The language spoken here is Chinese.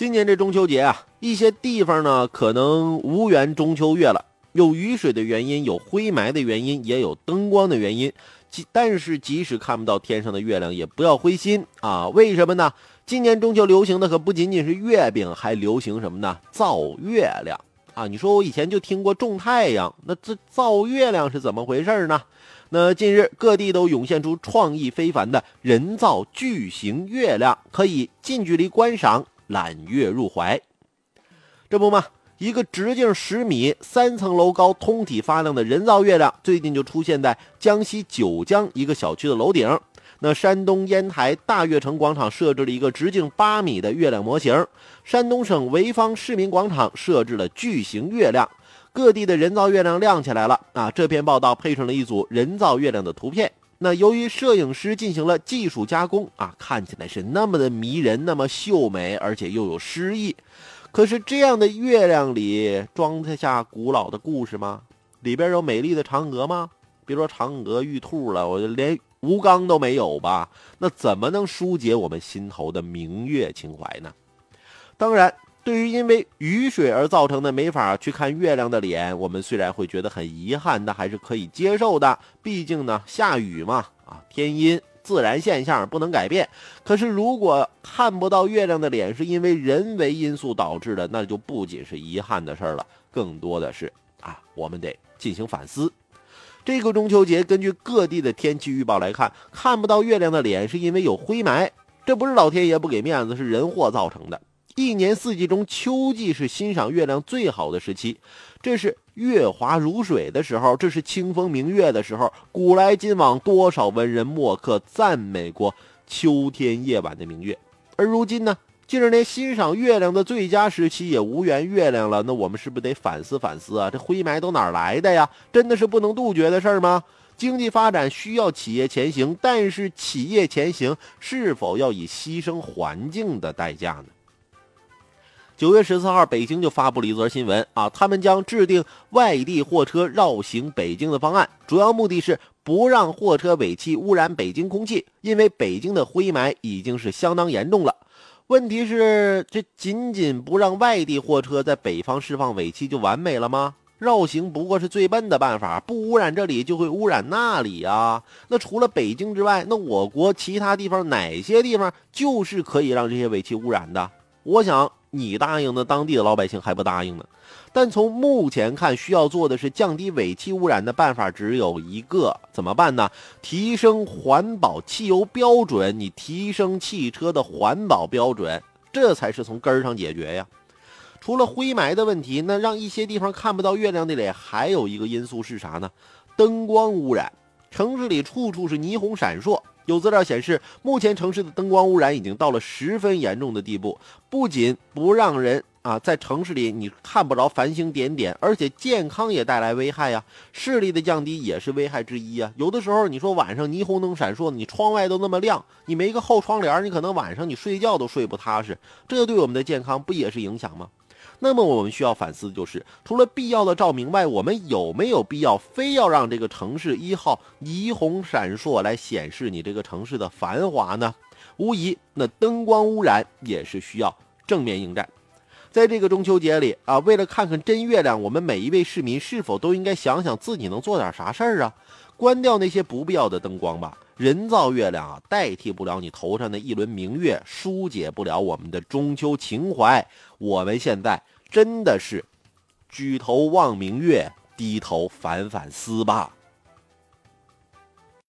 今年这中秋节啊，一些地方呢可能无缘中秋月了，有雨水的原因，有灰霾的原因，也有灯光的原因。即但是即使看不到天上的月亮，也不要灰心啊！为什么呢？今年中秋流行的可不仅仅是月饼，还流行什么呢？造月亮啊！你说我以前就听过种太阳，那这造月亮是怎么回事呢？那近日各地都涌现出创意非凡的人造巨型月亮，可以近距离观赏。揽月入怀，这不嘛，一个直径十米、三层楼高、通体发亮的人造月亮，最近就出现在江西九江一个小区的楼顶。那山东烟台大悦城广场设置了一个直径八米的月亮模型，山东省潍坊市民广场设置了巨型月亮，各地的人造月亮亮起来了啊！这篇报道配上了一组人造月亮的图片。那由于摄影师进行了技术加工啊，看起来是那么的迷人，那么秀美，而且又有诗意。可是这样的月亮里装得下古老的故事吗？里边有美丽的嫦娥吗？别说嫦娥、玉兔了，我连吴刚都没有吧？那怎么能疏解我们心头的明月情怀呢？当然。对于因为雨水而造成的没法去看月亮的脸，我们虽然会觉得很遗憾，但还是可以接受的。毕竟呢，下雨嘛，啊，天阴自然现象不能改变。可是如果看不到月亮的脸是因为人为因素导致的，那就不仅是遗憾的事儿了，更多的是啊，我们得进行反思。这个中秋节，根据各地的天气预报来看，看不到月亮的脸是因为有灰霾，这不是老天爷不给面子，是人祸造成的。一年四季中，秋季是欣赏月亮最好的时期，这是月华如水的时候，这是清风明月的时候。古来今往，多少文人墨客赞美过秋天夜晚的明月。而如今呢，竟然连欣赏月亮的最佳时期也无缘月亮了。那我们是不是得反思反思啊？这灰霾都哪来的呀？真的是不能杜绝的事儿吗？经济发展需要企业前行，但是企业前行是否要以牺牲环境的代价呢？九月十四号，北京就发布了一则新闻啊，他们将制定外地货车绕行北京的方案，主要目的是不让货车尾气污染北京空气，因为北京的灰霾已经是相当严重了。问题是，这仅仅不让外地货车在北方释放尾气就完美了吗？绕行不过是最笨的办法，不污染这里就会污染那里啊。那除了北京之外，那我国其他地方哪些地方就是可以让这些尾气污染的？我想。你答应，那当地的老百姓还不答应呢。但从目前看，需要做的是降低尾气污染的办法只有一个，怎么办呢？提升环保汽油标准，你提升汽车的环保标准，这才是从根儿上解决呀。除了灰霾的问题，那让一些地方看不到月亮的脸，还有一个因素是啥呢？灯光污染，城市里处处是霓虹闪烁。有资料显示，目前城市的灯光污染已经到了十分严重的地步，不仅不让人啊在城市里你看不着繁星点点，而且健康也带来危害呀。视力的降低也是危害之一啊。有的时候你说晚上霓虹灯闪烁，你窗外都那么亮，你没个厚窗帘，你可能晚上你睡觉都睡不踏实，这对我们的健康不也是影响吗？那么我们需要反思的，就是除了必要的照明外，我们有没有必要非要让这个城市一号霓虹闪烁来显示你这个城市的繁华呢？无疑，那灯光污染也是需要正面应战。在这个中秋节里啊，为了看看真月亮，我们每一位市民是否都应该想想自己能做点啥事儿啊？关掉那些不必要的灯光吧。人造月亮啊，代替不了你头上的一轮明月，疏解不了我们的中秋情怀。我们现在。真的是，举头望明月，低头反反思吧。